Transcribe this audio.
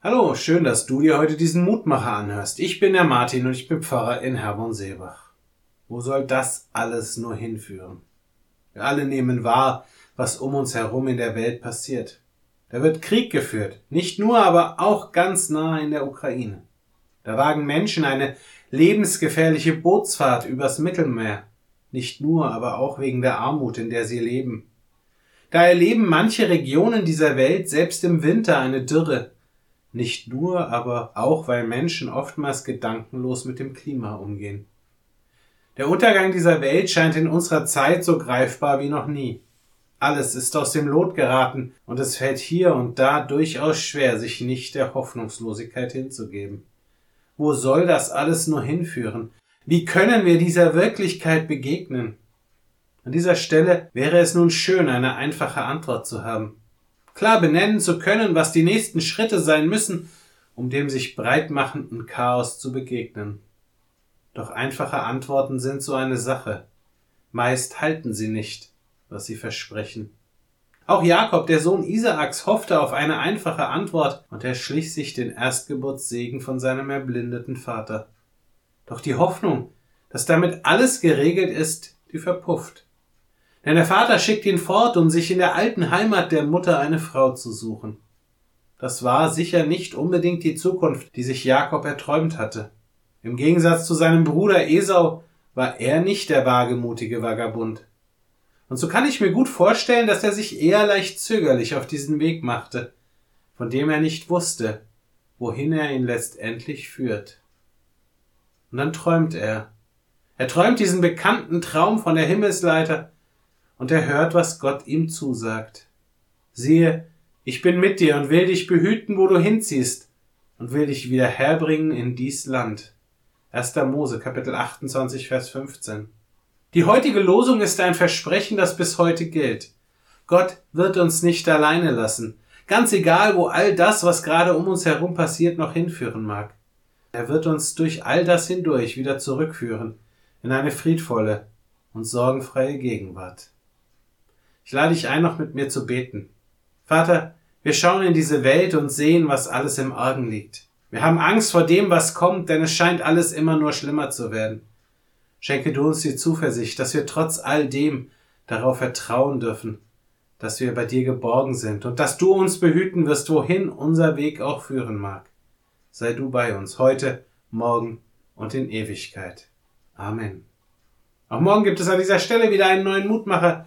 Hallo, schön, dass du dir heute diesen Mutmacher anhörst. Ich bin der Martin und ich bin Pfarrer in Herborn-Seebach. Wo soll das alles nur hinführen? Wir alle nehmen wahr, was um uns herum in der Welt passiert. Da wird Krieg geführt, nicht nur, aber auch ganz nah in der Ukraine. Da wagen Menschen eine lebensgefährliche Bootsfahrt übers Mittelmeer, nicht nur, aber auch wegen der Armut, in der sie leben. Da erleben manche Regionen dieser Welt selbst im Winter eine Dürre, nicht nur, aber auch, weil Menschen oftmals gedankenlos mit dem Klima umgehen. Der Untergang dieser Welt scheint in unserer Zeit so greifbar wie noch nie. Alles ist aus dem Lot geraten, und es fällt hier und da durchaus schwer, sich nicht der Hoffnungslosigkeit hinzugeben. Wo soll das alles nur hinführen? Wie können wir dieser Wirklichkeit begegnen? An dieser Stelle wäre es nun schön, eine einfache Antwort zu haben klar benennen zu können, was die nächsten Schritte sein müssen, um dem sich breitmachenden Chaos zu begegnen. Doch einfache Antworten sind so eine Sache. Meist halten sie nicht, was sie versprechen. Auch Jakob, der Sohn Isaaks, hoffte auf eine einfache Antwort und er schlich sich den Erstgeburtssegen von seinem erblindeten Vater. Doch die Hoffnung, dass damit alles geregelt ist, die verpufft. Denn der Vater schickt ihn fort, um sich in der alten Heimat der Mutter eine Frau zu suchen. Das war sicher nicht unbedingt die Zukunft, die sich Jakob erträumt hatte. Im Gegensatz zu seinem Bruder Esau war er nicht der wagemutige Vagabund. Und so kann ich mir gut vorstellen, dass er sich eher leicht zögerlich auf diesen Weg machte, von dem er nicht wusste, wohin er ihn letztendlich führt. Und dann träumt er. Er träumt diesen bekannten Traum von der Himmelsleiter, und er hört, was Gott ihm zusagt. Siehe, ich bin mit dir und will dich behüten, wo du hinziehst, und will dich wieder herbringen in dies Land. 1. Mose, Kapitel 28, Vers 15. Die heutige Losung ist ein Versprechen, das bis heute gilt. Gott wird uns nicht alleine lassen, ganz egal, wo all das, was gerade um uns herum passiert, noch hinführen mag. Er wird uns durch all das hindurch wieder zurückführen in eine friedvolle und sorgenfreie Gegenwart. Ich lade dich ein, noch mit mir zu beten. Vater, wir schauen in diese Welt und sehen, was alles im Argen liegt. Wir haben Angst vor dem, was kommt, denn es scheint alles immer nur schlimmer zu werden. Schenke du uns die Zuversicht, dass wir trotz all dem darauf vertrauen dürfen, dass wir bei dir geborgen sind und dass du uns behüten wirst, wohin unser Weg auch führen mag. Sei du bei uns heute, morgen und in Ewigkeit. Amen. Auch morgen gibt es an dieser Stelle wieder einen neuen Mutmacher,